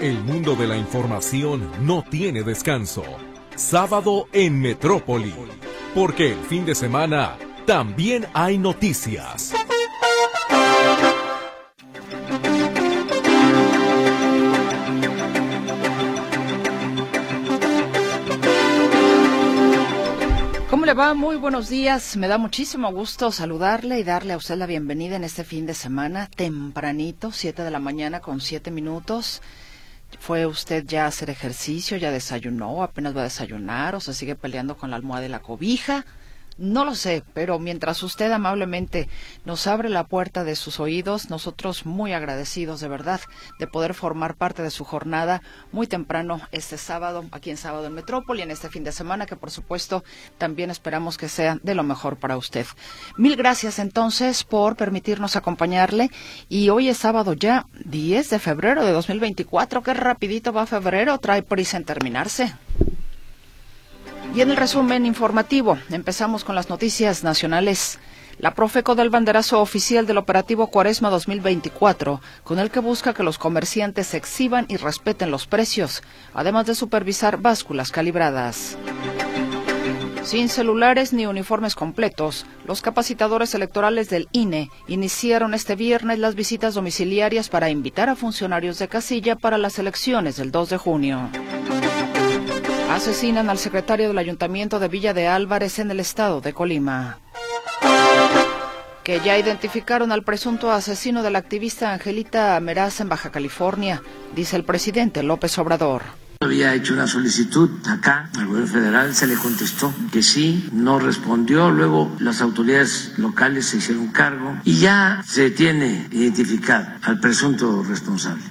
El mundo de la información no tiene descanso. Sábado en Metrópoli. Porque el fin de semana también hay noticias. ¿Cómo le va? Muy buenos días. Me da muchísimo gusto saludarle y darle a usted la bienvenida en este fin de semana, tempranito, 7 de la mañana con 7 minutos. ¿Fue usted ya a hacer ejercicio? ¿Ya desayunó? ¿Apenas va a desayunar? ¿O se sigue peleando con la almohada y la cobija? No lo sé, pero mientras usted amablemente nos abre la puerta de sus oídos, nosotros muy agradecidos de verdad de poder formar parte de su jornada muy temprano este sábado, aquí en Sábado en Metrópoli, en este fin de semana, que por supuesto también esperamos que sea de lo mejor para usted. Mil gracias entonces por permitirnos acompañarle y hoy es sábado ya, 10 de febrero de 2024, qué rapidito va febrero, trae prisa en terminarse. Y en el resumen informativo, empezamos con las noticias nacionales. La Profeco del banderazo oficial del operativo Cuaresma 2024, con el que busca que los comerciantes exhiban y respeten los precios, además de supervisar básculas calibradas. Sin celulares ni uniformes completos, los capacitadores electorales del INE iniciaron este viernes las visitas domiciliarias para invitar a funcionarios de casilla para las elecciones del 2 de junio. Asesinan al secretario del Ayuntamiento de Villa de Álvarez en el estado de Colima. Que ya identificaron al presunto asesino de la activista Angelita Meraz en Baja California, dice el presidente López Obrador. Había hecho una solicitud acá al gobierno federal, se le contestó que sí, no respondió, luego las autoridades locales se hicieron cargo y ya se tiene identificado al presunto responsable.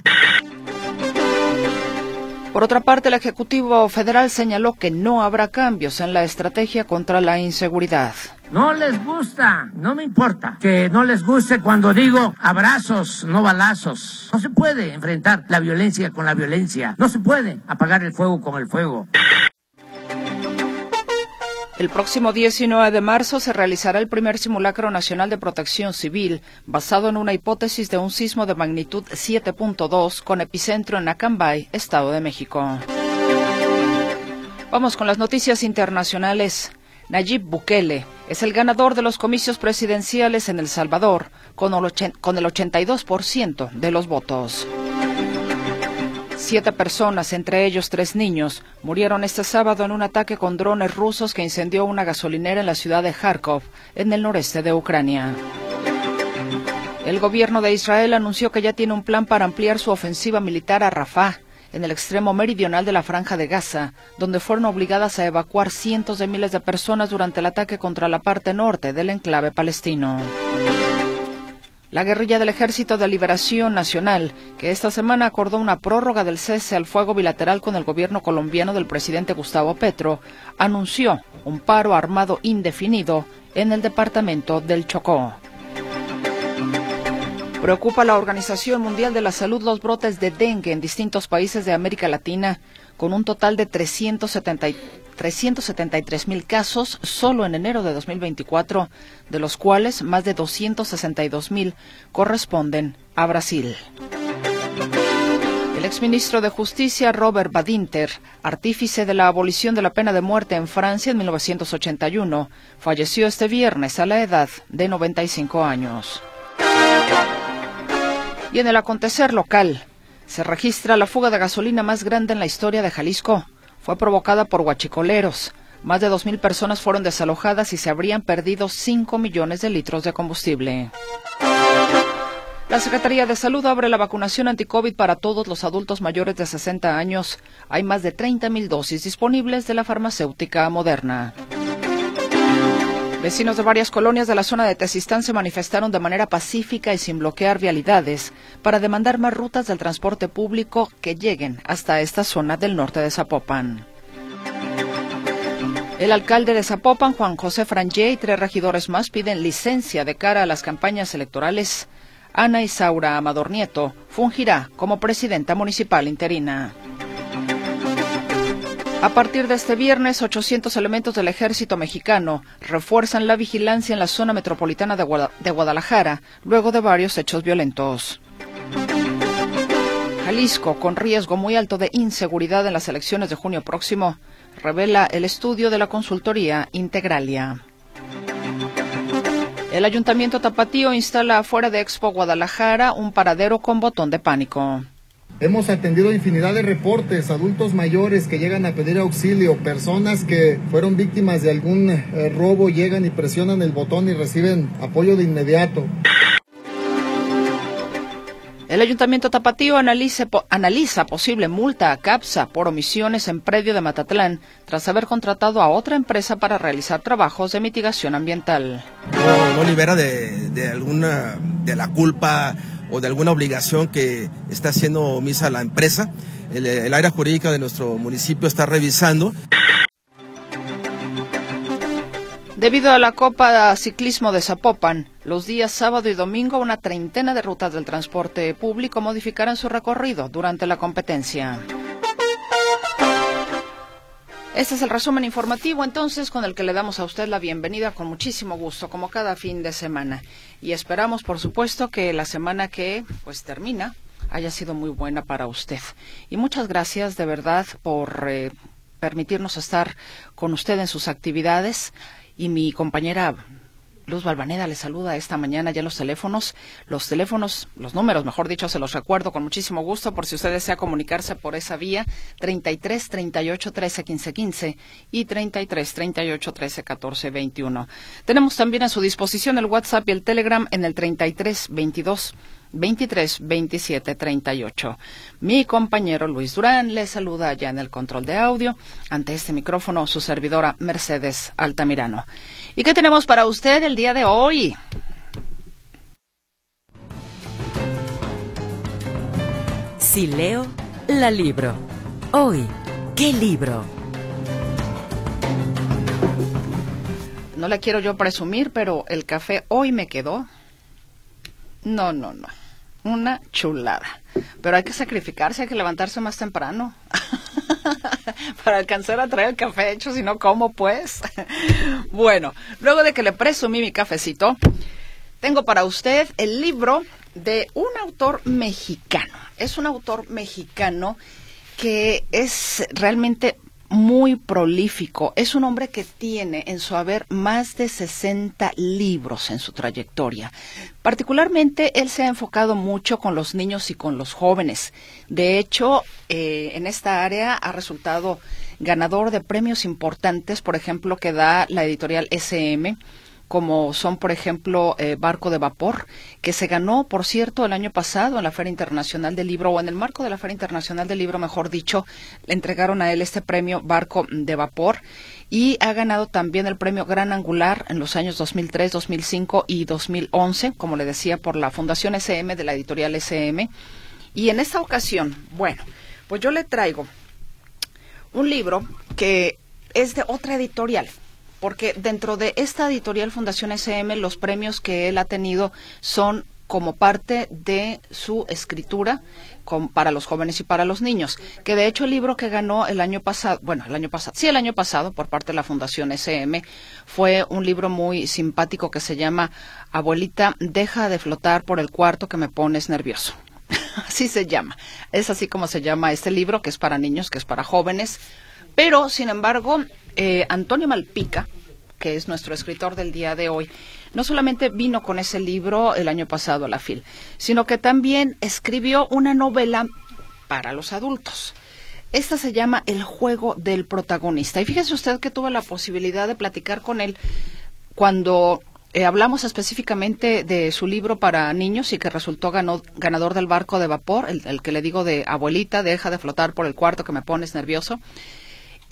Por otra parte, el Ejecutivo Federal señaló que no habrá cambios en la estrategia contra la inseguridad. No les gusta, no me importa que no les guste cuando digo abrazos, no balazos. No se puede enfrentar la violencia con la violencia. No se puede apagar el fuego con el fuego. El próximo 19 de marzo se realizará el primer simulacro nacional de protección civil, basado en una hipótesis de un sismo de magnitud 7.2 con epicentro en Acambay, Estado de México. Vamos con las noticias internacionales. Nayib Bukele es el ganador de los comicios presidenciales en El Salvador, con el 82% de los votos. Siete personas, entre ellos tres niños, murieron este sábado en un ataque con drones rusos que incendió una gasolinera en la ciudad de Kharkov, en el noreste de Ucrania. El gobierno de Israel anunció que ya tiene un plan para ampliar su ofensiva militar a Rafah, en el extremo meridional de la franja de Gaza, donde fueron obligadas a evacuar cientos de miles de personas durante el ataque contra la parte norte del enclave palestino. La guerrilla del Ejército de Liberación Nacional, que esta semana acordó una prórroga del cese al fuego bilateral con el gobierno colombiano del presidente Gustavo Petro, anunció un paro armado indefinido en el departamento del Chocó. Preocupa la Organización Mundial de la Salud los brotes de dengue en distintos países de América Latina, con un total de 373 mil casos solo en enero de 2024, de los cuales más de 262 mil corresponden a Brasil. El exministro de Justicia Robert Badinter, artífice de la abolición de la pena de muerte en Francia en 1981, falleció este viernes a la edad de 95 años. Y en el acontecer local, se registra la fuga de gasolina más grande en la historia de Jalisco. Fue provocada por huachicoleros. Más de 2.000 personas fueron desalojadas y se habrían perdido 5 millones de litros de combustible. La Secretaría de Salud abre la vacunación anti-COVID para todos los adultos mayores de 60 años. Hay más de 30.000 dosis disponibles de la farmacéutica moderna. Vecinos de varias colonias de la zona de Tezistán se manifestaron de manera pacífica y sin bloquear vialidades para demandar más rutas del transporte público que lleguen hasta esta zona del norte de Zapopan. El alcalde de Zapopan, Juan José Frangé, y tres regidores más piden licencia de cara a las campañas electorales. Ana Isaura Amador Nieto fungirá como presidenta municipal interina. A partir de este viernes, 800 elementos del ejército mexicano refuerzan la vigilancia en la zona metropolitana de, Guadalajara luego de varios hechos violentos. Jalisco, con riesgo muy alto de inseguridad en las elecciones de junio próximo, revela el estudio de la consultoría Integralia. El Ayuntamiento Tapatío instala afuera de Expo Guadalajara un paradero con botón de pánico. Hemos atendido infinidad de reportes, adultos mayores que llegan a pedir auxilio, personas que fueron víctimas de algún eh, robo, llegan y presionan el botón y reciben apoyo de inmediato. El Ayuntamiento Tapatío analiza, analiza posible multa a CAPSA por omisiones en predio de Matatlán tras haber contratado a otra empresa para realizar trabajos de mitigación ambiental. No, libera de, de, alguna de la culpa o de alguna obligación que está haciendo omisa la empresa. El, el área jurídica de nuestro municipio está revisando. Debido a la Copa Ciclismo de Zapopan, los días sábado y domingo una treintena de rutas del transporte público modificarán su recorrido durante la competencia. Este es el resumen informativo entonces con el que le damos a usted la bienvenida con muchísimo gusto como cada fin de semana y esperamos por supuesto que la semana que pues termina haya sido muy buena para usted. Y muchas gracias de verdad por eh, permitirnos estar con usted en sus actividades y mi compañera Luz Balvaneda le saluda esta mañana ya los teléfonos. Los teléfonos, los números, mejor dicho, se los recuerdo con muchísimo gusto por si usted desea comunicarse por esa vía. 33 38 13 15 15 y 33 38 13 14 21. Tenemos también a su disposición el WhatsApp y el Telegram en el 33 22 23 27 38. Mi compañero Luis Durán le saluda ya en el control de audio. Ante este micrófono, su servidora Mercedes Altamirano. ¿Y qué tenemos para usted el día de hoy? Si leo, la libro. Hoy, ¿qué libro? No le quiero yo presumir, pero el café hoy me quedó. No, no, no una chulada. Pero hay que sacrificarse, hay que levantarse más temprano para alcanzar a traer el café hecho, si no, ¿cómo pues? bueno, luego de que le presumí mi cafecito, tengo para usted el libro de un autor mexicano. Es un autor mexicano que es realmente muy prolífico. Es un hombre que tiene en su haber más de 60 libros en su trayectoria. Particularmente, él se ha enfocado mucho con los niños y con los jóvenes. De hecho, eh, en esta área ha resultado ganador de premios importantes, por ejemplo, que da la editorial SM como son, por ejemplo, eh, Barco de Vapor, que se ganó, por cierto, el año pasado en la Feria Internacional del Libro, o en el marco de la Feria Internacional del Libro, mejor dicho, le entregaron a él este premio Barco de Vapor y ha ganado también el premio Gran Angular en los años 2003, 2005 y 2011, como le decía, por la Fundación SM de la editorial SM. Y en esta ocasión, bueno, pues yo le traigo un libro que es de otra editorial, porque dentro de esta editorial Fundación SM los premios que él ha tenido son como parte de su escritura para los jóvenes y para los niños, que de hecho el libro que ganó el año pasado, bueno, el año pasado, sí, el año pasado por parte de la Fundación SM fue un libro muy simpático que se llama Abuelita, deja de flotar por el cuarto que me pones nervioso. así se llama. Es así como se llama este libro, que es para niños, que es para jóvenes. Pero, sin embargo, eh, Antonio Malpica, que es nuestro escritor del día de hoy, no solamente vino con ese libro el año pasado a la FIL, sino que también escribió una novela para los adultos. Esta se llama El juego del protagonista. Y fíjese usted que tuve la posibilidad de platicar con él cuando eh, hablamos específicamente de su libro para niños y que resultó ganador del barco de vapor, el, el, que le digo de abuelita, deja de flotar por el cuarto que me pones nervioso.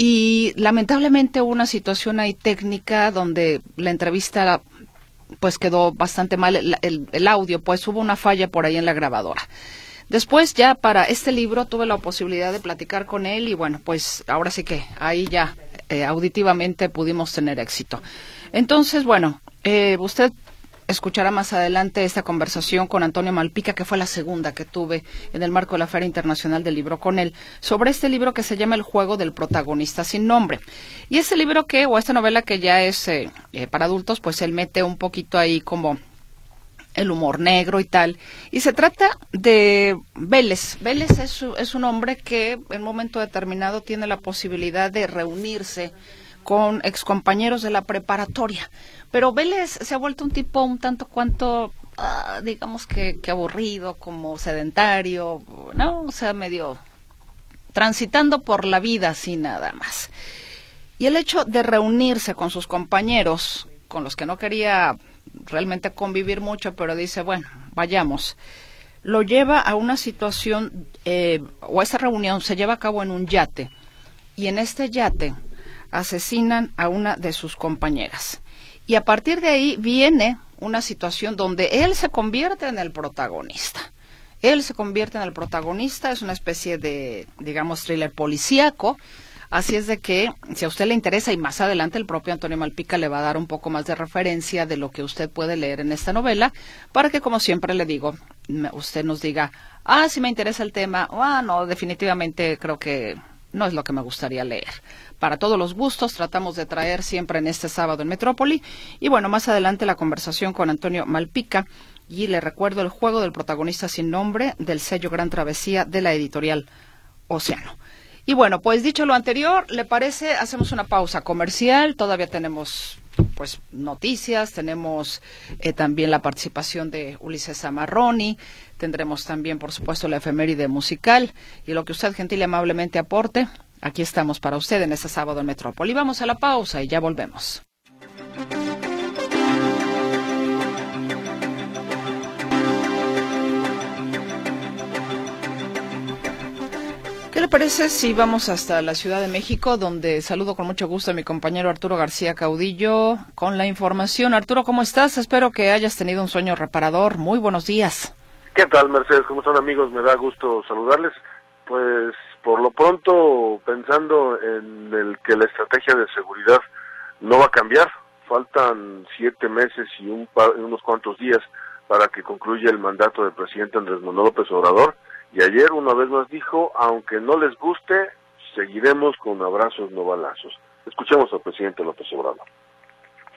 Y lamentablemente hubo una situación ahí técnica donde la entrevista pues quedó bastante mal el, audio, pues hubo una falla por ahí en la grabadora. Después ya para este libro tuve la posibilidad de platicar con él y bueno, pues ahora sí que ahí ya eh, auditivamente pudimos tener éxito. Entonces, bueno, eh, usted escuchará más adelante esta conversación con Antonio Malpica, que fue la segunda que tuve en el marco de la Feria Internacional del Libro con él, sobre este libro que se llama El juego del protagonista sin nombre. Y este libro que, o esta novela que ya es eh, eh, para adultos, pues él mete un poquito ahí como el humor negro y tal. Y se trata de Vélez. Vélez es, es un hombre que en un momento determinado tiene la posibilidad de reunirse con excompañeros de la preparatoria. Pero Vélez se ha vuelto un tipo un tanto cuanto, ah, digamos que, aburrido, como sedentario, ¿no? O sea, medio transitando por la vida así nada más. Y el hecho de reunirse con sus compañeros, con los que no quería realmente convivir mucho, pero dice, bueno, vayamos, lo lleva a una situación, eh, o esa reunión se lleva a cabo en un yate, y en este yate asesinan a una de sus compañeras. Y a partir de ahí viene una situación donde él se convierte en el protagonista. Él se convierte en el protagonista, es una especie de, digamos, thriller policíaco, Así es de que, si a usted le interesa, y más adelante el propio Antonio Malpica le va a dar un poco más de referencia de lo que usted puede leer en esta novela, para que, como siempre le digo, usted nos diga, ah, si me interesa el tema, o ah, no, definitivamente creo que no es lo que me gustaría leer. Para todos los gustos, tratamos de traer siempre en este sábado en Metrópoli. Y bueno, más adelante la conversación con Antonio Malpica. Y le recuerdo el juego del protagonista sin nombre del sello Gran Travesía de la editorial Océano. Y bueno, pues dicho lo anterior, ¿le parece? Hacemos una pausa comercial. Todavía tenemos pues noticias, tenemos eh, también la participación de Ulises Amarroni, tendremos también, por supuesto, la efeméride musical y lo que usted gentil y amablemente aporte. Aquí estamos para usted en este sábado en Metrópoli. Vamos a la pausa y ya volvemos. ¿Qué le parece si vamos hasta la Ciudad de México, donde saludo con mucho gusto a mi compañero Arturo García Caudillo con la información? Arturo, ¿cómo estás? Espero que hayas tenido un sueño reparador. Muy buenos días. ¿Qué tal, Mercedes? ¿Cómo están, amigos? Me da gusto saludarles. Pues por lo pronto, pensando en el que la estrategia de seguridad no va a cambiar, faltan siete meses y un unos cuantos días para que concluya el mandato del presidente Andrés Manuel López Obrador y ayer una vez más dijo, aunque no les guste, seguiremos con abrazos no balazos. Escuchemos al presidente López Obrador.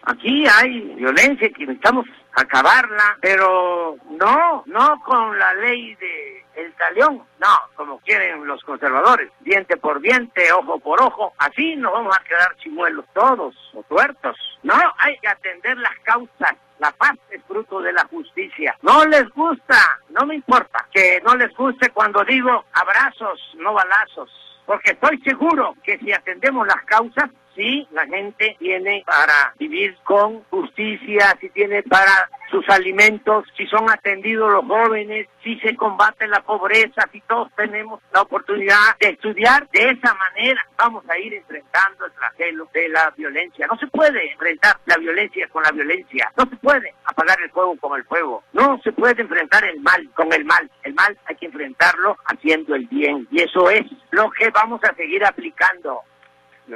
Aquí hay violencia que necesitamos acabarla, pero no, no con la ley de el talión, no, como quieren los conservadores, diente por diente, ojo por ojo, así nos vamos a quedar chimuelos todos, o tuertos. No, hay que atender las causas la paz es fruto de la justicia. No les gusta, no me importa que no les guste cuando digo abrazos, no balazos, porque estoy seguro que si atendemos las causas, Sí, la gente tiene para vivir con justicia, si tiene para sus alimentos, si son atendidos los jóvenes, si se combate la pobreza, si todos tenemos la oportunidad de estudiar de esa manera, vamos a ir enfrentando el flagelo de la violencia. No se puede enfrentar la violencia con la violencia, no se puede apagar el fuego con el fuego, no se puede enfrentar el mal con el mal. El mal hay que enfrentarlo haciendo el bien. Y eso es lo que vamos a seguir aplicando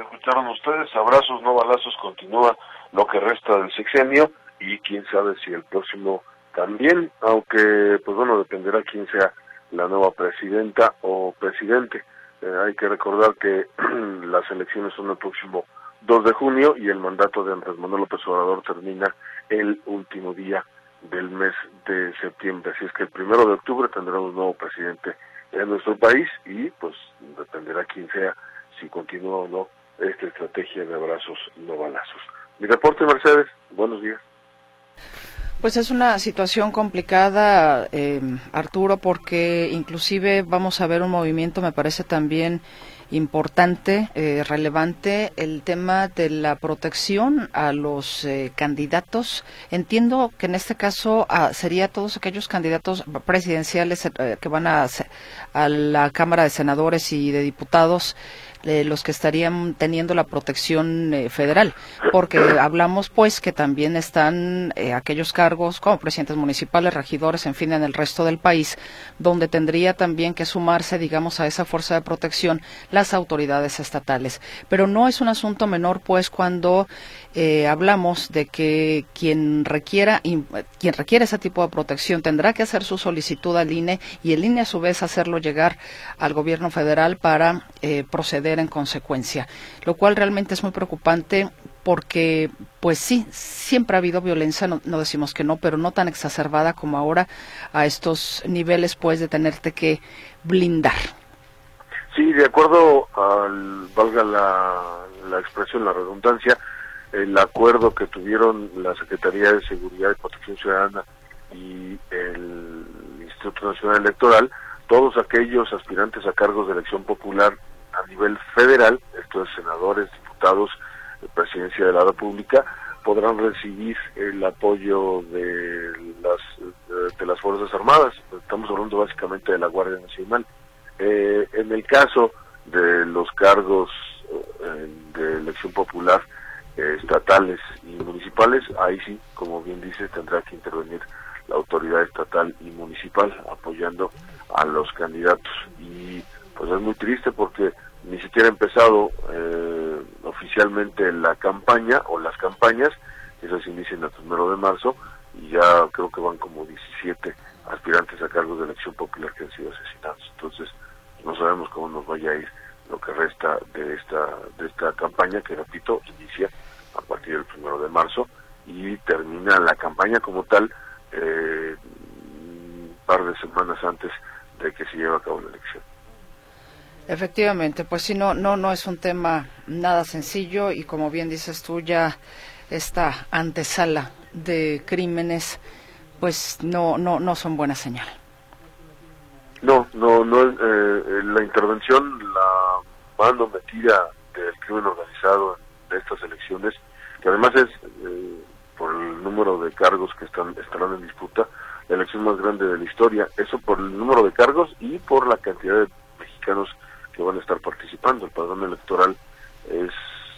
escucharon ustedes, abrazos, no balazos, continúa lo que resta del sexenio y quién sabe si el próximo también, aunque pues bueno, dependerá quién sea la nueva presidenta o presidente. Eh, hay que recordar que las elecciones son el próximo 2 de junio y el mandato de Andrés Manuel López Obrador termina el último día del mes de septiembre. Así es que el primero de octubre tendremos nuevo presidente en nuestro país y pues dependerá quién sea, si continúa o no esta estrategia de abrazos no balazos. Mi reporte, Mercedes, buenos días. Pues es una situación complicada, eh, Arturo, porque inclusive vamos a ver un movimiento, me parece también importante, eh, relevante, el tema de la protección a los eh, candidatos. Entiendo que en este caso ah, sería todos aquellos candidatos presidenciales que van a, a la Cámara de Senadores y de Diputados los que estarían teniendo la protección eh, federal, porque hablamos pues que también están eh, aquellos cargos como presidentes municipales, regidores, en fin, en el resto del país, donde tendría también que sumarse, digamos, a esa fuerza de protección las autoridades estatales. Pero no es un asunto menor, pues, cuando eh, hablamos de que quien requiera quien requiere ese tipo de protección tendrá que hacer su solicitud al INE y el INE a su vez hacerlo llegar al gobierno federal para proceder en consecuencia, lo cual realmente es muy preocupante porque pues sí, siempre ha habido violencia, no, no, decimos que no, pero no tan exacerbada como ahora a estos niveles pues de tenerte que blindar. Sí, de acuerdo al, valga la, la expresión, la redundancia, el acuerdo que tuvieron la Secretaría de Seguridad y Protección Ciudadana y el Instituto Nacional Electoral, todos aquellos aspirantes a cargos de elección popular a nivel federal, esto es senadores, diputados, presidencia de la República, podrán recibir el apoyo de las de las fuerzas armadas. Estamos hablando básicamente de la Guardia Nacional. Eh, en el caso de los cargos eh, de elección popular estatales y municipales, ahí sí, como bien dice, tendrá que intervenir la autoridad estatal y municipal apoyando a los candidatos. Y pues es muy triste porque ni siquiera ha empezado eh, oficialmente la campaña o las campañas, esas inician el primero de marzo y ya creo que van como 17 aspirantes a cargos de elección popular que han sido asesinados. Entonces, no sabemos cómo nos vaya a ir lo que resta de esta de esta campaña que repito inicia a partir del primero de marzo y termina la campaña como tal eh, un par de semanas antes de que se lleve a cabo la elección. Efectivamente, pues sí, no, no, no es un tema nada sencillo y como bien dices tú, ya esta antesala de crímenes, pues no, no, no son buena señal. No, no, no, eh, la intervención, la mano metida del crimen organizado en estas elecciones, que además es, eh, por el número de cargos que están estarán en disputa, la elección más grande de la historia, eso por el número de cargos y por la cantidad de mexicanos que van a estar participando. El padrón electoral es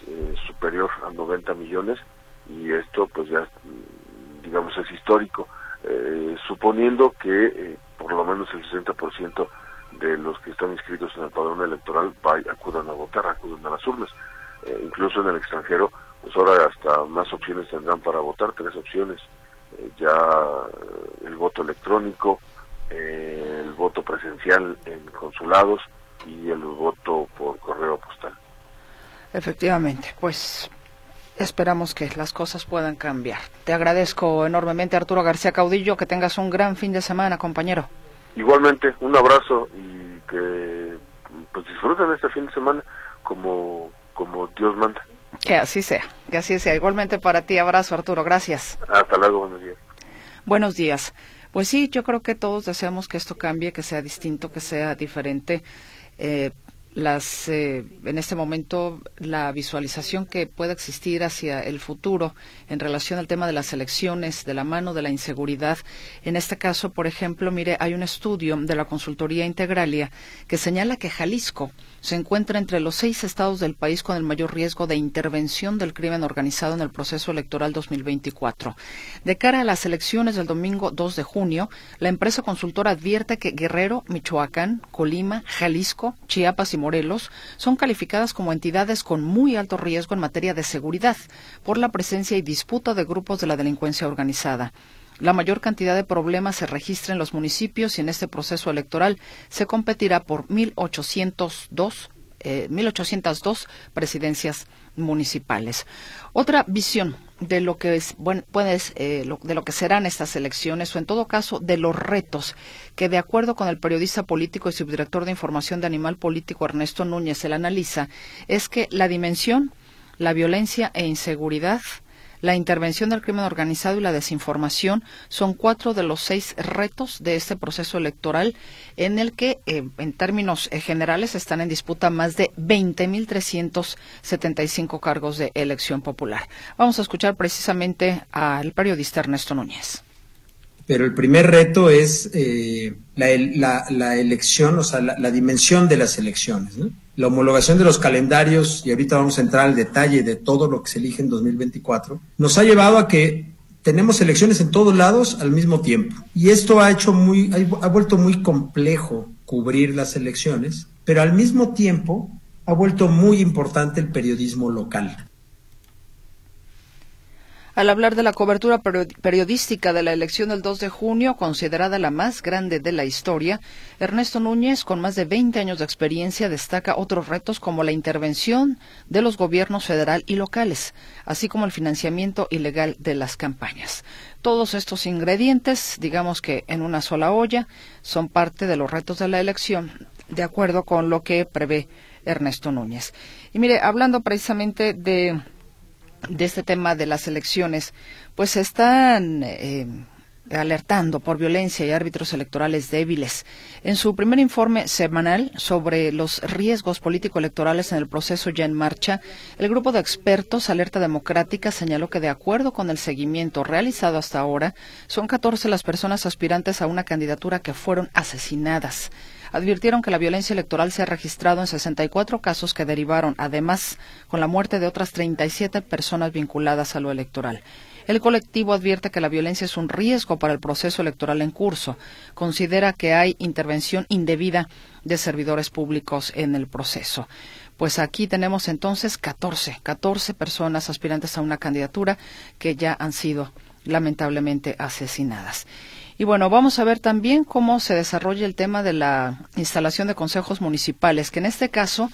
eh, superior a 90 millones y esto pues ya digamos es histórico, eh, suponiendo que eh, por lo menos el 60% de los que están inscritos en el padrón electoral acudan a votar, acudan a las urnas. incluso en el extranjero, pues ahora hasta más opciones tendrán para votar, tres opciones. ya el voto electrónico, el voto presencial en consulados, y el voto por correo postal. Efectivamente, pues esperamos que las cosas puedan cambiar. Te agradezco enormemente, Arturo García Caudillo, que tengas un gran fin de semana, compañero. Igualmente, un abrazo y que pues disfruten este fin de semana como, como Dios manda. Que así sea, que así sea. Igualmente para ti, abrazo, Arturo, gracias. Hasta luego, buenos días. Buenos días. Pues sí, yo creo que todos deseamos que esto cambie, que sea distinto, que sea diferente. Eh, las, eh, en este momento la visualización que pueda existir hacia el futuro en relación al tema de las elecciones, de la mano de la inseguridad. En este caso, por ejemplo, mire, hay un estudio de la consultoría Integralia que señala que Jalisco se encuentra entre los seis estados del país con el mayor riesgo de intervención del crimen organizado en el proceso electoral 2024. De cara a las elecciones del domingo 2 de junio, la empresa consultora advierte que Guerrero, Michoacán, Colima, Jalisco, Chiapas y Morelos son calificadas como entidades con muy alto riesgo en materia de seguridad por la presencia y disputa de grupos de la delincuencia organizada. La mayor cantidad de problemas se registra en los municipios y en este proceso electoral se competirá por 1.802 eh, 1.802 presidencias municipales. Otra visión de lo que es puedes, eh, de lo que serán estas elecciones o en todo caso de los retos que de acuerdo con el periodista político y subdirector de información de Animal Político Ernesto Núñez el analiza es que la dimensión, la violencia e inseguridad la intervención del crimen organizado y la desinformación son cuatro de los seis retos de este proceso electoral en el que, eh, en términos eh, generales, están en disputa más de 20.375 cargos de elección popular. Vamos a escuchar precisamente al periodista Ernesto Núñez pero el primer reto es eh, la, elección, o sea, la, dimensión de las elecciones. La homologación de los calendarios, y ahorita vamos a entrar al detalle de todo lo que se elige en 2024, nos ha llevado a que tenemos elecciones en todos lados al mismo tiempo. Y esto ha hecho muy, ha vuelto muy complejo cubrir las elecciones, pero al mismo tiempo ha vuelto muy importante el periodismo local. Al hablar de la cobertura periodística de la elección del 2 de junio, considerada la más grande de la historia, Ernesto Núñez, con más de 20 años de experiencia, destaca otros retos como la intervención de los gobiernos federal y locales, así como el financiamiento ilegal de las campañas. Todos estos ingredientes, digamos que en una sola olla, son parte de los retos de la elección, de acuerdo con lo que prevé Ernesto Núñez. Y mire, hablando precisamente de de este tema de las elecciones, pues están eh, alertando por violencia y árbitros electorales débiles. En su primer informe semanal sobre los riesgos político-electorales en el proceso ya en marcha, el grupo de expertos Alerta Democrática señaló que de acuerdo con el seguimiento realizado hasta ahora, son 14 las personas aspirantes a una candidatura que fueron asesinadas advirtieron que la violencia electoral se ha registrado en 64 casos que derivaron, además, con la muerte de otras 37 personas vinculadas a lo electoral. El colectivo advierte que la violencia es un riesgo para el proceso electoral en curso. Considera que hay intervención indebida de servidores públicos en el proceso. Pues aquí tenemos entonces 14, 14 personas aspirantes a una candidatura que ya han sido lamentablemente asesinadas. Y bueno, vamos a ver también cómo se desarrolla el tema de la instalación de consejos municipales, que en este caso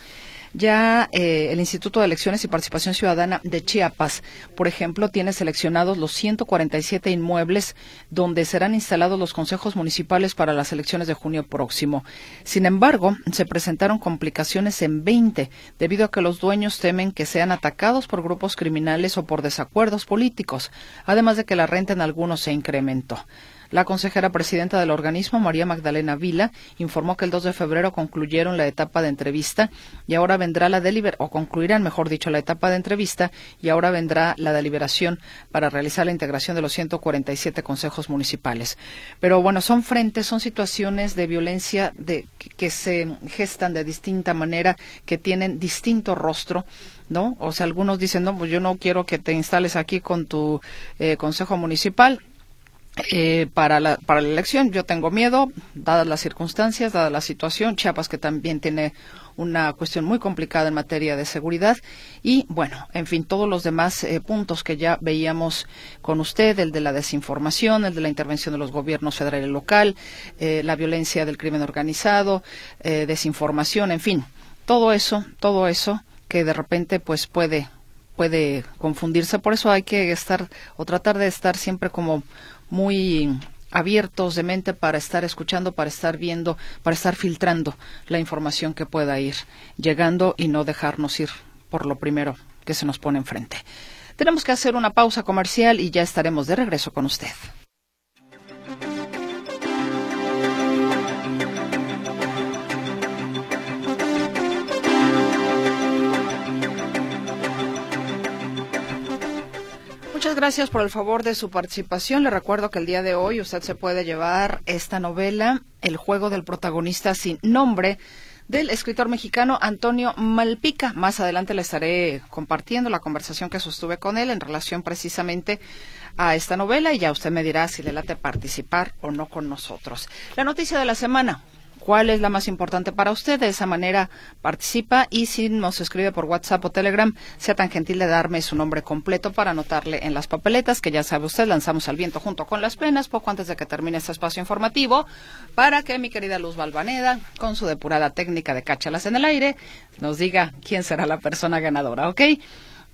ya eh, el Instituto de Elecciones y Participación Ciudadana de Chiapas, por ejemplo, tiene seleccionados los 147 inmuebles donde serán instalados los consejos municipales para las elecciones de junio próximo. Sin embargo, se presentaron complicaciones en 20 debido a que los dueños temen que sean atacados por grupos criminales o por desacuerdos políticos, además de que la renta en algunos se incrementó. La consejera presidenta del organismo, María Magdalena Vila, informó que el 2 de febrero concluyeron la etapa de entrevista y ahora vendrá la deliberación, o concluirán, mejor dicho, la etapa de entrevista y ahora vendrá la deliberación para realizar la integración de los 147 consejos municipales. Pero bueno, son frentes, son situaciones de violencia de, que se gestan de distinta manera, que tienen distinto rostro. ¿no? O sea, algunos dicen, no, pues yo no quiero que te instales aquí con tu eh, consejo municipal. Eh, para, la, para la elección. Yo tengo miedo, dadas las circunstancias, dada la situación. Chiapas, que también tiene una cuestión muy complicada en materia de seguridad. Y bueno, en fin, todos los demás eh, puntos que ya veíamos con usted, el de la desinformación, el de la intervención de los gobiernos federal y local, eh, la violencia del crimen organizado, desinformación, en fin, todo eso, todo eso que de repente pues puede puede confundirse. Por eso hay que estar o tratar de estar siempre como muy abiertos de mente para estar escuchando, para estar viendo, para estar filtrando la información que pueda ir llegando y no dejarnos ir por lo primero que se nos pone enfrente. Tenemos que hacer una pausa comercial y ya estaremos de regreso con usted. Gracias por el favor de su participación. Le recuerdo que el día de hoy usted se puede llevar esta novela, El juego del protagonista sin nombre, del escritor mexicano Antonio Malpica. Más adelante le estaré compartiendo la conversación que sostuve con él en relación precisamente a esta novela y ya usted me dirá si le late participar o no con nosotros. La noticia de la semana cuál es la más importante para usted. De esa manera participa y si nos escribe por WhatsApp o Telegram, sea tan gentil de darme su nombre completo para anotarle en las papeletas que ya sabe usted, lanzamos al viento junto con las penas poco antes de que termine este espacio informativo para que mi querida Luz Balvaneda, con su depurada técnica de cáchalas en el aire, nos diga quién será la persona ganadora, ¿ok?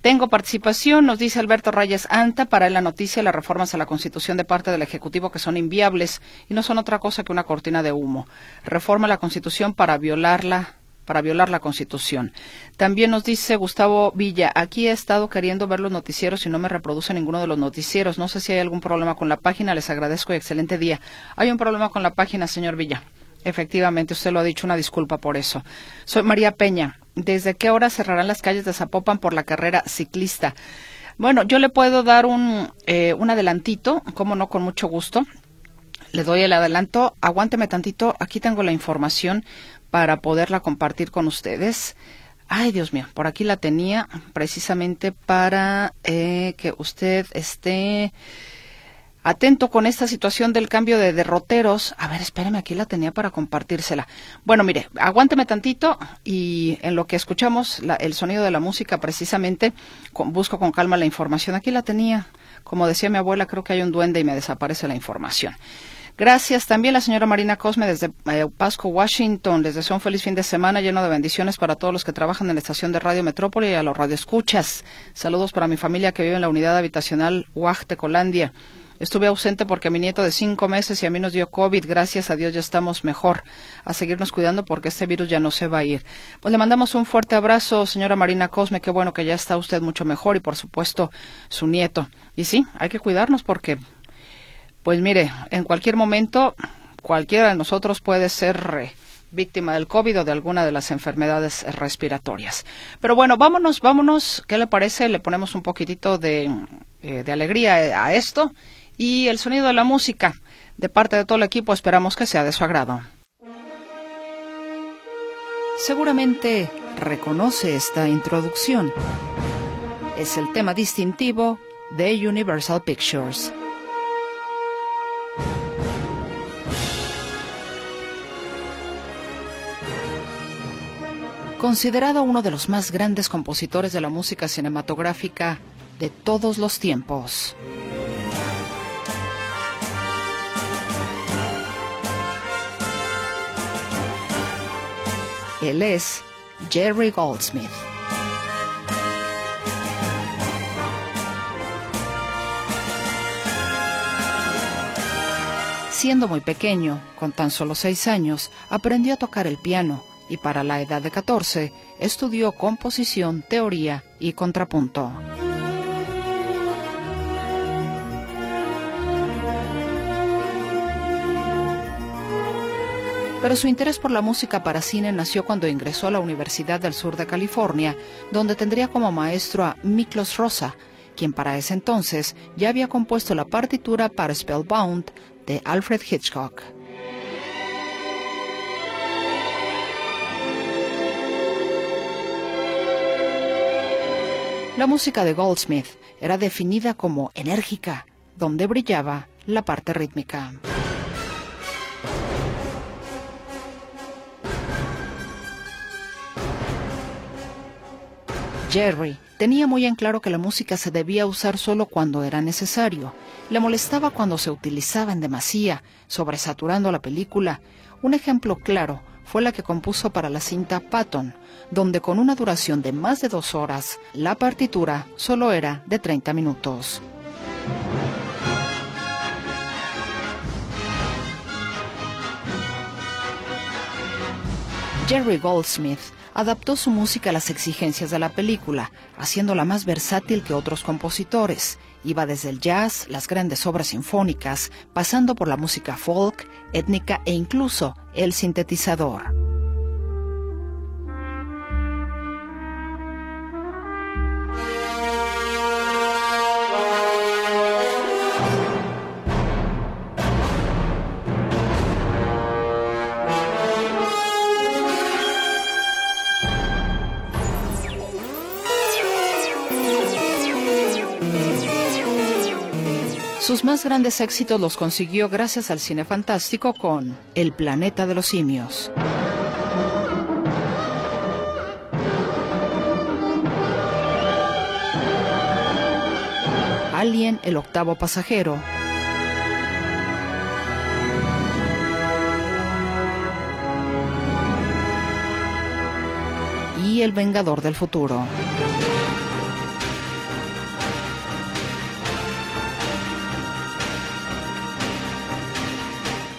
Tengo participación, nos dice Alberto Reyes Anta, para la noticia las reformas a la Constitución de parte del Ejecutivo que son inviables y no son otra cosa que una cortina de humo. Reforma la Constitución para violarla para violar la Constitución. También nos dice Gustavo Villa, aquí he estado queriendo ver los noticieros y no me reproduce ninguno de los noticieros. No sé si hay algún problema con la página, les agradezco y excelente día. Hay un problema con la página, señor Villa. Efectivamente, usted lo ha dicho, una disculpa por eso. Soy María Peña. ¿Desde qué hora cerrarán las calles de Zapopan por la carrera ciclista? Bueno, yo le puedo dar un, eh, un adelantito, como no, con mucho gusto. Le doy el adelanto. Aguánteme tantito. Aquí tengo la información para poderla compartir con ustedes. Ay, Dios mío, por aquí la tenía precisamente para eh, que usted esté atento con esta situación del cambio de derroteros. A ver, espéreme, aquí la tenía para compartírsela. Bueno, mire, aguánteme tantito y en lo que escuchamos el sonido de la música, precisamente, busco con calma la información. Aquí la tenía. Como decía mi abuela, creo que hay un duende y me desaparece la información. Gracias también la señora Marina Cosme desde eh, Pasco, Washington. Les deseo un feliz fin de semana lleno de bendiciones para todos los que trabajan en la estación de Radio Metrópoli y a los radioescuchas. Saludos para mi familia que vive en la unidad habitacional Colandia. Estuve ausente porque mi nieto de cinco meses y a mí nos dio COVID. Gracias a Dios ya estamos mejor. A seguirnos cuidando porque este virus ya no se va a ir. Pues le mandamos un fuerte abrazo, señora Marina Cosme. Qué bueno que ya está usted mucho mejor y por supuesto su nieto. Y sí, hay que cuidarnos porque, pues mire, en cualquier momento cualquiera de nosotros puede ser eh, víctima del COVID o de alguna de las enfermedades respiratorias. Pero bueno, vámonos, vámonos. ¿Qué le parece? Le ponemos un poquitito de, eh, de alegría a esto y el sonido de la música. De parte de todo el equipo esperamos que sea de su agrado. Seguramente reconoce esta introducción. Es el tema distintivo de Universal Pictures. Considerado uno de los más grandes compositores de la música cinematográfica de todos los tiempos. Él es Jerry Goldsmith. Siendo muy pequeño, con tan solo seis años, aprendió a tocar el piano y para la edad de 14 estudió composición, teoría y contrapunto. Pero su interés por la música para cine nació cuando ingresó a la Universidad del Sur de California, donde tendría como maestro a Miklos Rosa, quien para ese entonces ya había compuesto la partitura para Spellbound de Alfred Hitchcock. La música de Goldsmith era definida como enérgica, donde brillaba la parte rítmica. Jerry tenía muy en claro que la música se debía usar solo cuando era necesario. Le molestaba cuando se utilizaba en demasía, sobresaturando la película. Un ejemplo claro fue la que compuso para la cinta Patton, donde con una duración de más de dos horas, la partitura solo era de 30 minutos. Jerry Goldsmith adaptó su música a las exigencias de la película, haciéndola más versátil que otros compositores. Iba desde el jazz, las grandes obras sinfónicas, pasando por la música folk, étnica e incluso el sintetizador. Más grandes éxitos los consiguió gracias al cine fantástico con El planeta de los simios. Alien, el octavo pasajero. Y El Vengador del Futuro.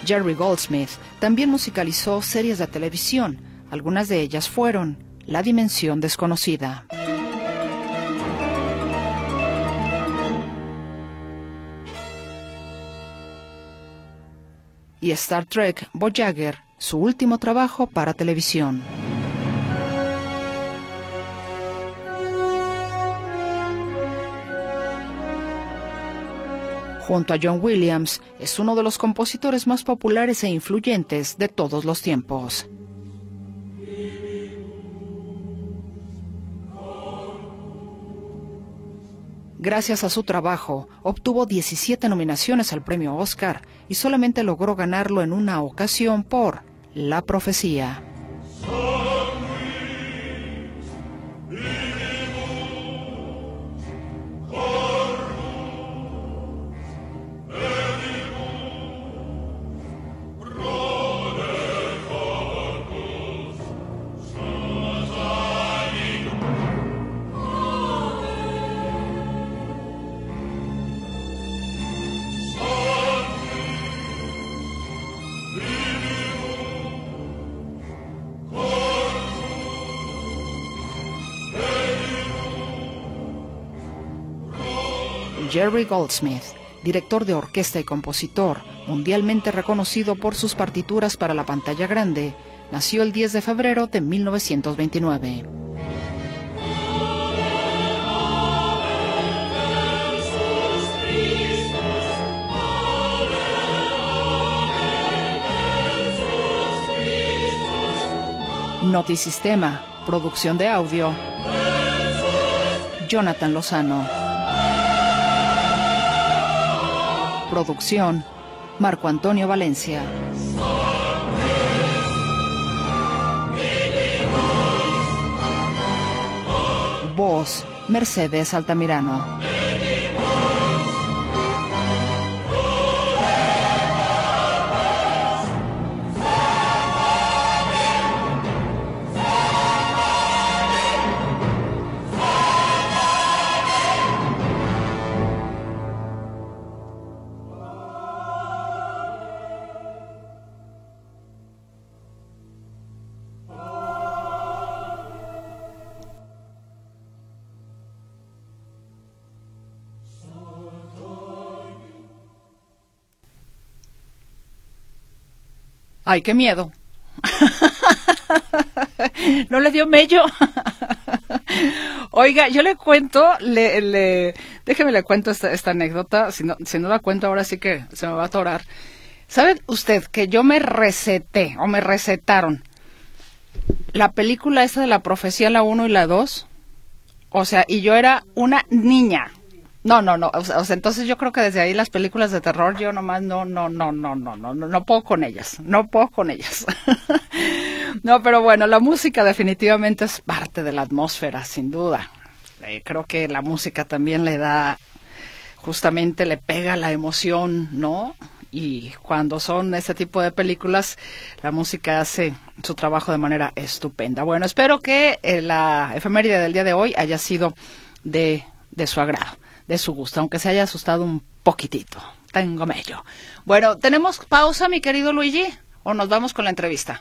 Jerry Goldsmith también musicalizó series de televisión. Algunas de ellas fueron La Dimensión Desconocida. Y Star Trek Voyager, su último trabajo para televisión. Junto a John Williams, es uno de los compositores más populares e influyentes de todos los tiempos. Gracias a su trabajo, obtuvo 17 nominaciones al premio Oscar y solamente logró ganarlo en una ocasión por La Profecía. Jerry Goldsmith, director de orquesta y compositor, mundialmente reconocido por sus partituras para la pantalla grande, nació el 10 de febrero de 1929. Notisistema, producción de audio, Jonathan Lozano. Producción, Marco Antonio Valencia. Voz, Mercedes Altamirano. Ay, qué miedo. no le dio mello. Oiga, yo le cuento, le, le, déjeme le cuento esta, esta anécdota, si no, si no la cuento ahora sí que se me va a atorar. ¿Sabe usted que yo me receté o me recetaron la película esa de la profecía, la 1 y la 2? O sea, y yo era una niña. No, no, no. O sea, entonces yo creo que desde ahí las películas de terror yo nomás no, no, no, no, no, no, no, no puedo con ellas. No puedo con ellas. no, pero bueno, la música definitivamente es parte de la atmósfera, sin duda. Eh, creo que la música también le da, justamente le pega la emoción, ¿no? Y cuando son ese tipo de películas, la música hace su trabajo de manera estupenda. Bueno, espero que eh, la efeméride del día de hoy haya sido de, de su agrado de su gusto, aunque se haya asustado un poquitito. Tengo mello. Bueno, ¿tenemos pausa, mi querido Luigi? ¿O nos vamos con la entrevista?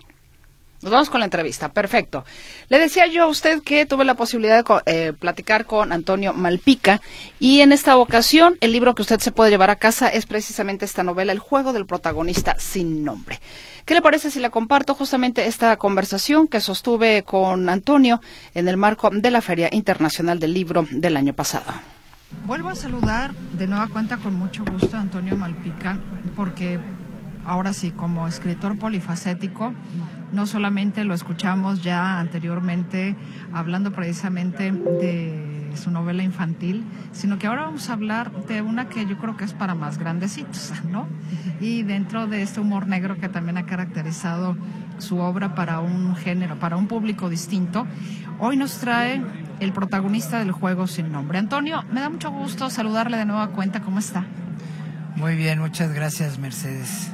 Nos vamos con la entrevista, perfecto. Le decía yo a usted que tuve la posibilidad de eh, platicar con Antonio Malpica y en esta ocasión el libro que usted se puede llevar a casa es precisamente esta novela, El juego del protagonista sin nombre. ¿Qué le parece si le comparto justamente esta conversación que sostuve con Antonio en el marco de la Feria Internacional del Libro del año pasado? Vuelvo a saludar de nueva cuenta con mucho gusto a Antonio Malpica, porque ahora sí, como escritor polifacético, no solamente lo escuchamos ya anteriormente hablando precisamente de su novela infantil, sino que ahora vamos a hablar de una que yo creo que es para más grandecitos, ¿no? Y dentro de este humor negro que también ha caracterizado su obra para un género, para un público distinto, hoy nos trae el protagonista del juego sin nombre. Antonio, me da mucho gusto saludarle de nueva cuenta. ¿Cómo está? Muy bien, muchas gracias, Mercedes.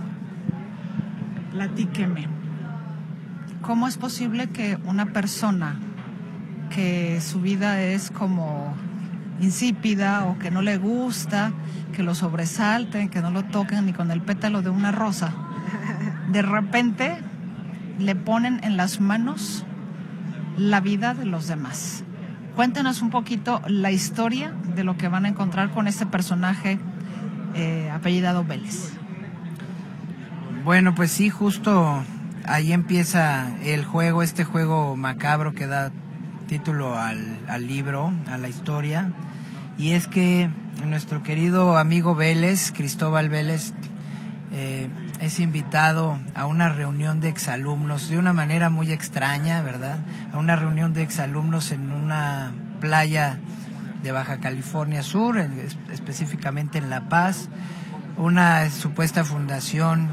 Platíqueme. ¿Cómo es posible que una persona que su vida es como insípida o que no le gusta, que lo sobresalten, que no lo toquen ni con el pétalo de una rosa, de repente le ponen en las manos la vida de los demás? Cuéntenos un poquito la historia de lo que van a encontrar con este personaje eh, apellidado Vélez. Bueno, pues sí, justo ahí empieza el juego, este juego macabro que da título al, libro, a la historia. Y es que nuestro querido amigo Vélez, Cristóbal Vélez, eh, es invitado a una reunión de exalumnos de una manera muy extraña, ¿verdad? A una reunión de exalumnos en una playa de Baja California Sur, específicamente en La Paz, una supuesta fundación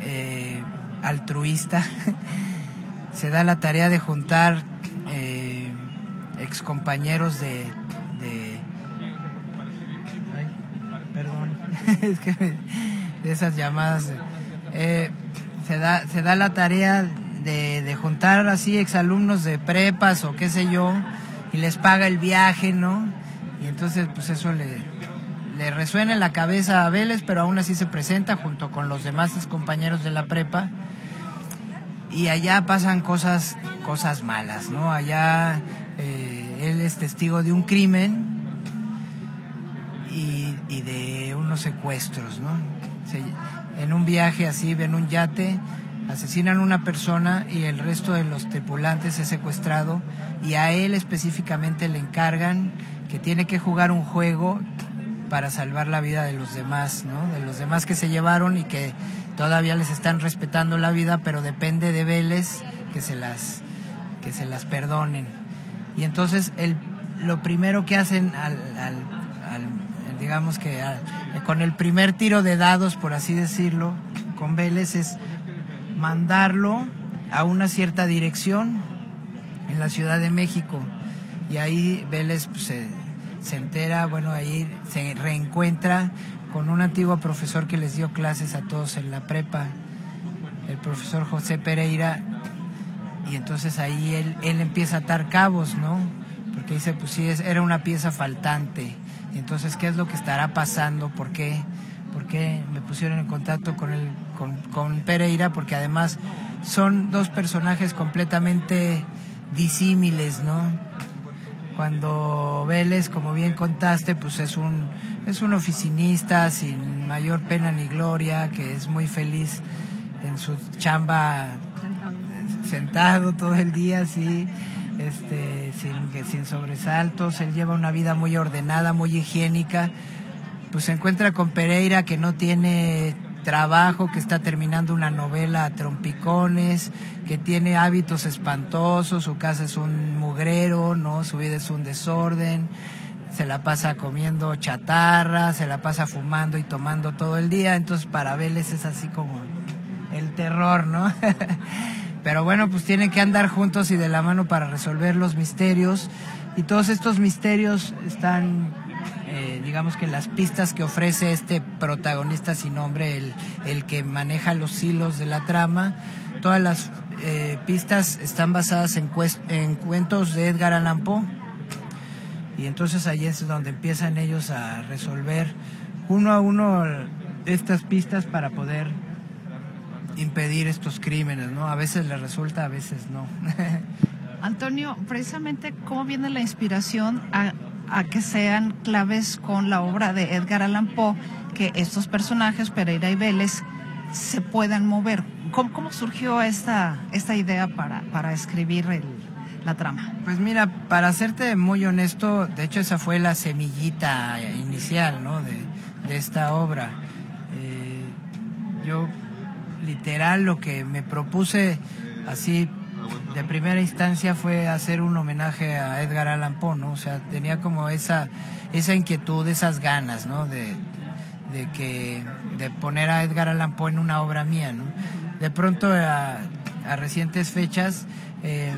eh, altruista. Se da la tarea de juntar eh, excompañeros de, de perdón, es que de esas llamadas. Eh, se, da, se da la tarea de, de juntar así exalumnos de prepas o qué sé yo, y les paga el viaje, ¿no? Y entonces pues eso le, le resuena en la cabeza a Vélez, pero aún así se presenta junto con los demás compañeros de la prepa. Y allá pasan cosas, cosas malas, ¿no? Allá eh, él es testigo de un crimen y, y de unos secuestros, ¿no? En un viaje así, en un yate, asesinan a una persona y el resto de los tripulantes es secuestrado y a él específicamente le encargan que tiene que jugar un juego para salvar la vida de los demás, ¿no? De los demás que se llevaron y que todavía les están respetando la vida, pero depende de Vélez que se las que se las perdonen. Y entonces el, lo primero que hacen al, al, digamos que con el primer tiro de dados, por así decirlo, con Vélez es mandarlo a una cierta dirección en la Ciudad de México. Y ahí Vélez pues, se, se entera, bueno, ahí se reencuentra con un antiguo profesor que les dio clases a todos en la prepa, el profesor José Pereira, y entonces ahí él, él empieza a atar cabos, ¿no? Porque dice, pues sí, era una pieza faltante. Entonces, ¿qué es lo que estará pasando? ¿Por qué? ¿Por qué me pusieron en contacto con, el, con Pereira? Porque además son dos personajes completamente disímiles, ¿no? Cuando Vélez, como bien contaste, pues es un, es un oficinista sin mayor pena ni gloria, que es muy feliz en su chamba sentado todo el día, sí, este, sin, sin sobresaltos, él lleva una vida muy ordenada, muy higiénica, pues se encuentra con Pereira que no tiene trabajo, que está terminando una novela a trompicones, que tiene hábitos espantosos, su casa es un mugrero, ¿no? Su vida es un desorden, se la pasa comiendo chatarra, se la pasa fumando y tomando todo el día, entonces para Vélez es así como el terror, ¿no? Pero bueno, pues tienen que andar juntos y de la mano para resolver los misterios y todos estos misterios están eh, digamos que las pistas que ofrece este protagonista sin nombre, el, el que maneja los hilos de la trama, todas las eh, pistas están basadas en, en cuentos de Edgar Allan Poe. Y entonces ahí es donde empiezan ellos a resolver uno a uno estas pistas para poder impedir estos crímenes, ¿no? A veces les resulta, a veces no. Antonio, precisamente, ¿cómo viene la inspiración a a que sean claves con la obra de Edgar Allan Poe, que estos personajes, Pereira y Vélez, se puedan mover. ¿Cómo, surgió esta, esta idea para, para escribir la trama? Pues mira, para serte muy honesto, de hecho esa fue la semillita inicial ¿no? de, de esta obra. Eh, yo literal lo que me propuse así de primera instancia fue hacer un homenaje a Edgar Allan Poe, ¿no? O sea, tenía como esa, esa inquietud, esas ganas, ¿no? De, que, de poner a Edgar Allan Poe en una obra mía, ¿no? De pronto, a, recientes fechas, eh,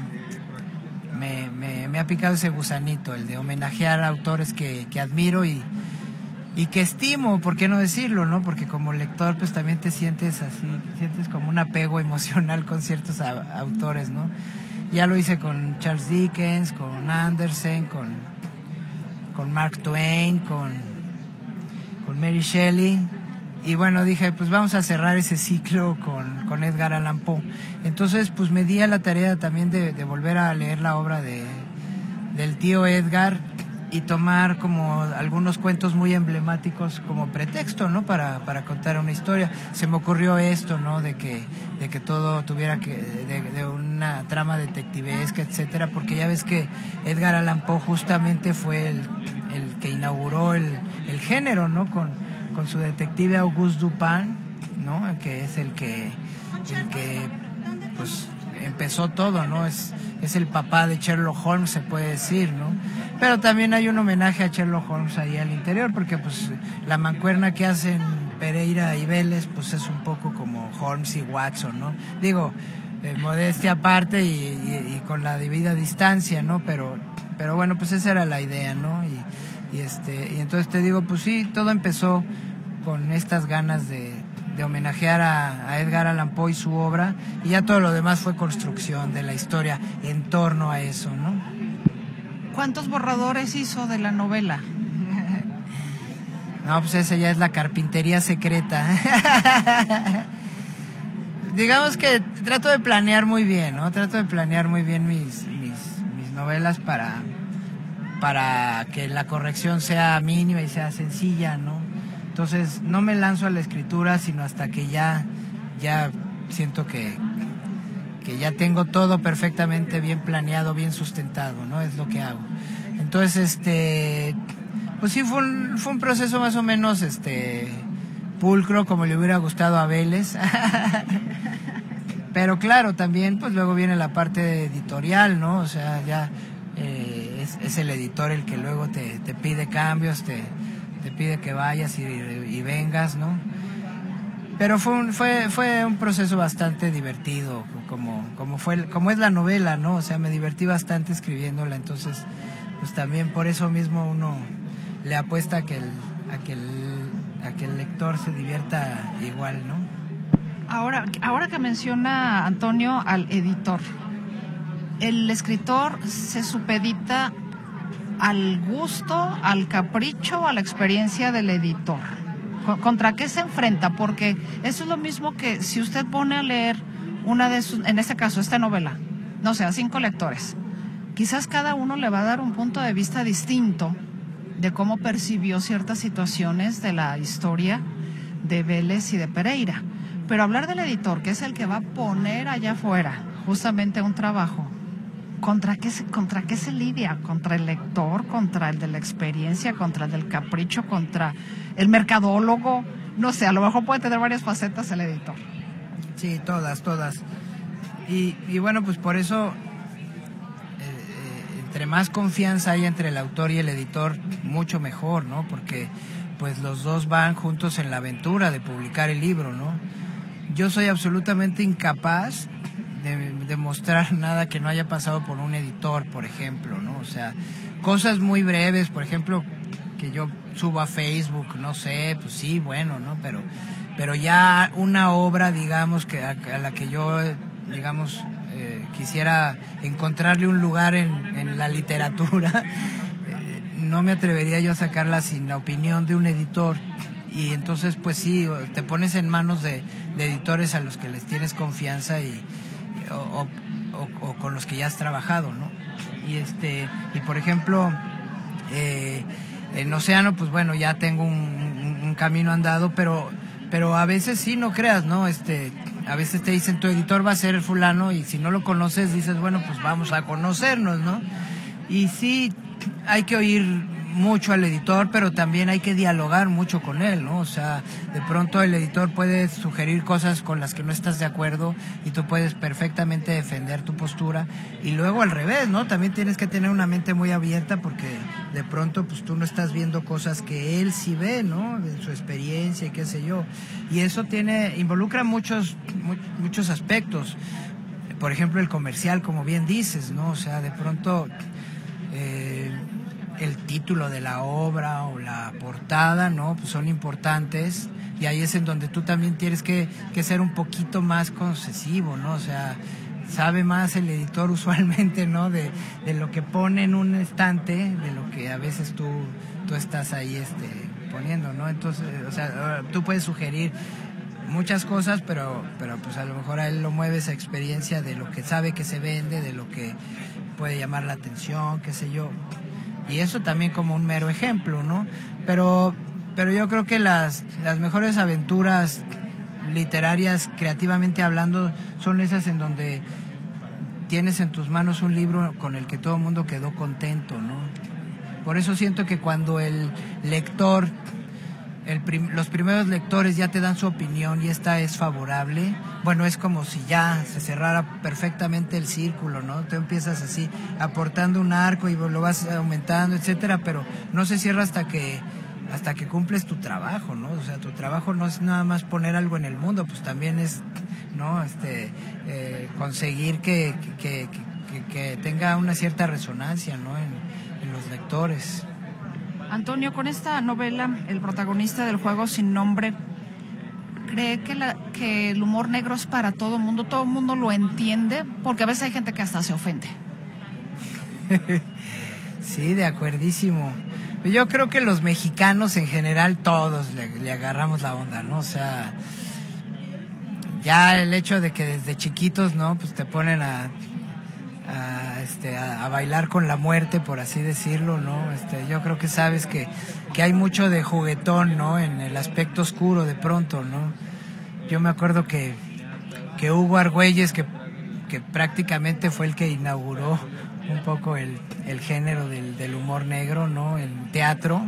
me, me, ha picado ese gusanito, el de homenajear a autores que, que admiro y, y que estimo, ¿por qué no decirlo, no? Porque como lector pues también te sientes así, sientes como un apego emocional con ciertos autores, ¿no? Ya lo hice con Charles Dickens, con Andersen, con, con Mark Twain, con, con Mary Shelley. Y bueno, dije, pues vamos a cerrar ese ciclo con, con Edgar Allan Poe. Entonces, pues me di a la tarea también de, de volver a leer la obra de, del tío Edgar y tomar como algunos cuentos muy emblemáticos como pretexto, ¿no? Para, para contar una historia. Se me ocurrió esto, ¿no? De que, de que todo tuviera que, de, una trama detectivesca, etcétera, porque ya ves que Edgar Allan Poe justamente fue el, el que inauguró el, el, género, ¿no? Con, con su detective Auguste Dupin, ¿no? Que es el que, el que, pues, empezó todo, ¿no? Es, es el papá de Sherlock Holmes, se puede decir, ¿no? Pero también hay un homenaje a Sherlock Holmes ahí al interior, porque pues la mancuerna que hacen Pereira y Vélez, pues es un poco como Holmes y Watson, ¿no? Digo, modestia aparte y, con la debida distancia, ¿no? Pero, pero bueno, pues esa era la idea, ¿no? Y, este, y entonces te digo, pues sí, todo empezó con estas ganas de, de homenajear a, Edgar Allan Poe y su obra, y ya todo lo demás fue construcción de la historia en torno a eso, ¿no? ¿Cuántos borradores hizo de la novela? No, pues esa ya es la carpintería secreta. Digamos que trato de planear muy bien, ¿no? Trato de planear muy bien mis, mis, mis novelas para, para que la corrección sea mínima y sea sencilla, ¿no? Entonces no me lanzo a la escritura sino hasta que ya, ya siento que, que ya tengo todo perfectamente bien planeado, bien sustentado, ¿no? Es lo que hago. Entonces, este, pues sí, fue un, fue un proceso más o menos, este, pulcro, como le hubiera gustado a Vélez. Pero claro, también, pues luego viene la parte editorial, ¿no? O sea, ya eh, es, el editor el que luego te, te pide cambios, te, te pide que vayas y, vengas, ¿no? Pero fue un, fue, fue un proceso bastante divertido, como, como, fue, como es la novela, ¿no? O sea, me divertí bastante escribiéndola, entonces, pues también por eso mismo uno le apuesta a que el, a que el, a que el lector se divierta igual, ¿no? Ahora, ahora que menciona Antonio al editor, el escritor se supedita al gusto, al capricho, a la experiencia del editor. ¿Contra qué se enfrenta? Porque eso es lo mismo que si usted pone a leer una de sus, en este caso, esta novela, no sé, a cinco lectores, quizás cada uno le va a dar un punto de vista distinto de cómo percibió ciertas situaciones de la historia de Vélez y de Pereira. Pero hablar del editor, que es el que va a poner allá afuera justamente un trabajo, ¿Contra qué, se, ¿Contra qué se lidia? ¿Contra el lector? ¿Contra el de la experiencia? ¿Contra el del capricho? ¿Contra el mercadólogo? No sé, a lo mejor puede tener varias facetas el editor. Sí, todas, todas. Y, y bueno, pues por eso, eh, eh, entre más confianza hay entre el autor y el editor, mucho mejor, ¿no? Porque pues los dos van juntos en la aventura de publicar el libro, ¿no? Yo soy absolutamente incapaz de, mostrar nada que no haya pasado por un editor, por ejemplo, ¿no? O sea, cosas muy breves, por ejemplo, que yo subo a Facebook, no sé, pues sí, bueno, ¿no? Pero, pero ya una obra, digamos, que a, la que yo, digamos, eh, quisiera encontrarle un lugar en, la literatura, eh, no me atrevería yo a sacarla sin la opinión de un editor. Y entonces, pues sí, te pones en manos de editores a los que les tienes confianza y, o, con los que ya has trabajado, ¿no? Y este, y por ejemplo, eh, en Océano, pues bueno, ya tengo un, camino andado, pero, pero a veces sí, no creas, ¿no? Este, a veces te dicen tu editor va a ser el fulano y si no lo conoces dices, bueno, pues vamos a conocernos, ¿no? Y sí, hay que oír mucho al editor, pero también hay que dialogar mucho con él, ¿no? O sea, de pronto el editor puede sugerir cosas con las que no estás de acuerdo y tú puedes perfectamente defender tu postura y luego al revés, ¿no? También tienes que tener una mente muy abierta porque de pronto pues tú no estás viendo cosas que él sí ve, ¿no? De su experiencia y qué sé yo. Y eso tiene involucra muchos muchos aspectos. Por ejemplo, el comercial, como bien dices, ¿no? O sea, de pronto eh, el título de la obra o la portada, ¿no? Pues son importantes y ahí es en donde tú también tienes que, ser un poquito más concesivo, ¿no? O sea, sabe más el editor usualmente, ¿no? De, lo que pone en un estante, de lo que a veces tú, tú estás ahí este, poniendo, ¿no? Entonces, o sea, tú puedes sugerir muchas cosas, pero, pero pues a lo mejor a él lo mueve esa experiencia de lo que sabe que se vende, de lo que puede llamar la atención, qué sé yo. Y eso también como un mero ejemplo, ¿no? Pero, pero yo creo que las, las mejores aventuras literarias, creativamente hablando, son esas en donde tienes en tus manos un libro con el que todo el mundo quedó contento, ¿no? Por eso siento que cuando el lector los primeros lectores ya te dan su opinión y esta es favorable, bueno, es como si ya se cerrara perfectamente el círculo, ¿no? Tú empiezas así aportando un arco y lo vas aumentando, etcétera, pero no se cierra hasta que hasta que cumples tu trabajo, ¿no? O sea, tu trabajo no es nada más poner algo en el mundo, pues también es, ¿no? Este, eh, conseguir que, que, tenga una cierta resonancia, ¿no? en los lectores. Antonio, con esta novela, el protagonista del juego sin nombre, ¿cree que, el humor negro es para todo el mundo? ¿Todo el mundo lo entiende? Porque a veces hay gente que hasta se ofende. sí, de acuerdísimo. Yo creo que los mexicanos en general todos le, agarramos la onda, ¿no? O sea, ya el hecho de que desde chiquitos, ¿no? Pues te ponen a a, este, a, bailar con la muerte, por así decirlo, ¿no? Este, yo creo que sabes que, que hay mucho de juguetón, ¿no? En el aspecto oscuro de pronto, ¿no? Yo me acuerdo que, que Hugo Argüelles, que, que prácticamente fue el que inauguró un poco el, el género del, del, humor negro, ¿no? En teatro,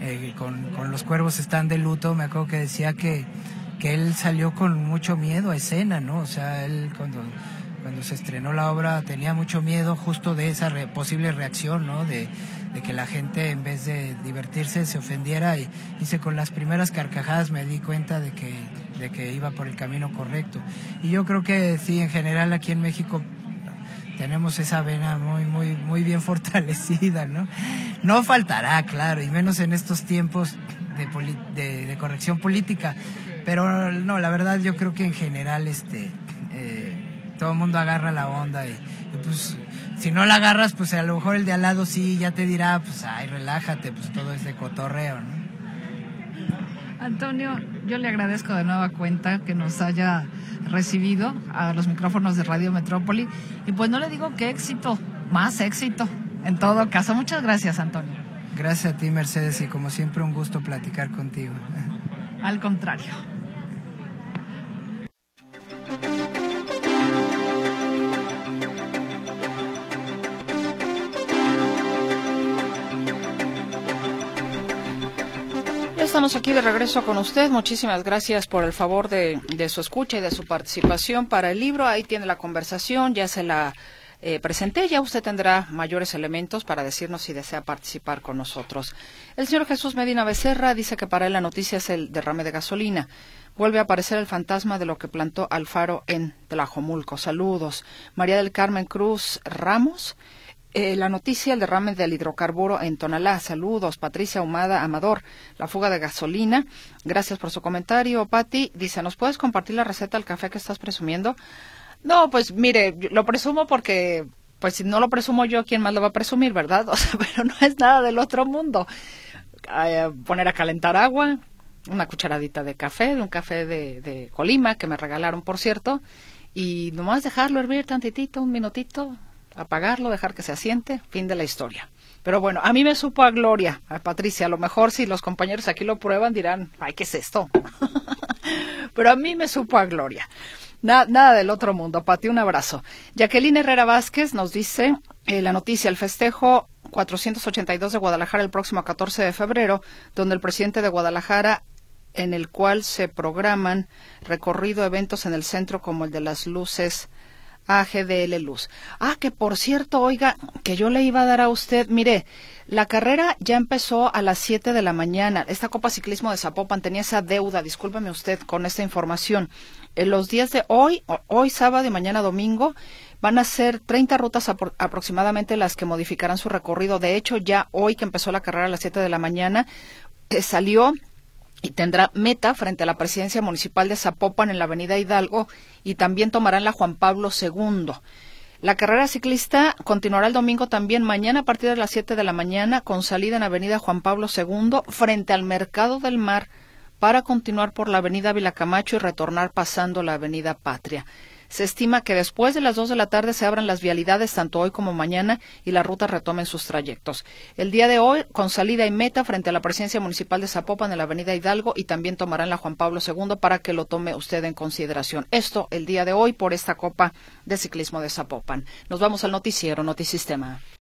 eh, con, con, Los Cuervos están de luto, me acuerdo que decía que, que él salió con mucho miedo a escena, ¿no? O sea, él cuando cuando se estrenó la obra tenía mucho miedo justo de esa posible reacción, ¿no? De, que la gente en vez de divertirse se ofendiera y dice con las primeras carcajadas me di cuenta de que, de que iba por el camino correcto. Y yo creo que sí, en general aquí en México tenemos esa vena muy, muy, muy bien fortalecida, ¿no? No faltará, claro, y menos en estos tiempos de, de, corrección política, pero no, la verdad yo creo que en general este... Eh, todo el mundo agarra la onda y, pues si no la agarras, pues a lo mejor el de al lado sí ya te dirá, pues ay, relájate, pues todo es de cotorreo, ¿no? Antonio, yo le agradezco de nueva cuenta que nos haya recibido a los micrófonos de Radio Metrópoli y pues no le digo qué éxito, más éxito. En todo caso, muchas gracias, Antonio. Gracias a ti, Mercedes, y como siempre un gusto platicar contigo. Al contrario. Estamos aquí de regreso con usted. Muchísimas gracias por el favor de, su escucha y de su participación para el libro. Ahí tiene la conversación, ya se la eh, presenté. Ya usted tendrá mayores elementos para decirnos si desea participar con nosotros. El señor Jesús Medina Becerra dice que para él la noticia es el derrame de gasolina. Vuelve a aparecer el fantasma de lo que plantó Alfaro en Tlajomulco. Saludos. María del Carmen Cruz Ramos. Eh, la noticia, el derrame del hidrocarburo en Tonalá. Saludos, Patricia Humada Amador. La fuga de gasolina. Gracias por su comentario. Patti dice, ¿nos puedes compartir la receta del café que estás presumiendo? No, pues mire, lo presumo porque, pues si no lo presumo yo, ¿quién más lo va a presumir, verdad? O sea, pero no es nada del otro mundo. Eh, poner a calentar agua, una cucharadita de café, de un café de, de Colima que me regalaron, por cierto, y nomás dejarlo hervir tantitito, un minutito, apagarlo, dejar que se asiente, fin de la historia. Pero bueno, a mí me supo a gloria, a Patricia. A lo mejor si los compañeros aquí lo prueban dirán, ay, ¿qué es esto? Pero a mí me supo a gloria. nada del otro mundo. Pati, un abrazo. Jacqueline Herrera Vázquez nos dice eh, la noticia, el festejo 482 de Guadalajara el próximo 14 de febrero, donde el presidente de Guadalajara en el cual se programan recorrido eventos en el centro como el de las luces AGDL Luz. Ah, que por cierto, oiga, que yo le iba a dar a usted, mire, la carrera ya empezó a las 7 de la mañana. Esta Copa Ciclismo de Zapopan tenía esa deuda, discúlpeme usted con esta información. En los días de hoy, hoy sábado y mañana domingo, van a ser 30 rutas aproximadamente las que modificarán su recorrido. De hecho, ya hoy que empezó la carrera a las 7 de la mañana, eh, salió y tendrá meta frente a la presidencia municipal de Zapopan en la avenida Hidalgo y también tomarán la Juan Pablo II. La carrera ciclista continuará el domingo también mañana a partir de las 7 de la mañana con salida en Avenida Juan Pablo II frente al Mercado del Mar para continuar por la Avenida Vilacamacho y retornar pasando la Avenida Patria. Se estima que después de las dos de la tarde se abran las vialidades tanto hoy como mañana y la ruta retomen sus trayectos. El día de hoy, con salida y meta frente a la presidencia municipal de Zapopan en la avenida Hidalgo y también tomarán la Juan Pablo II para que lo tome usted en consideración. Esto el día de hoy por esta Copa de Ciclismo de Zapopan. Nos vamos al noticiero Notisistema.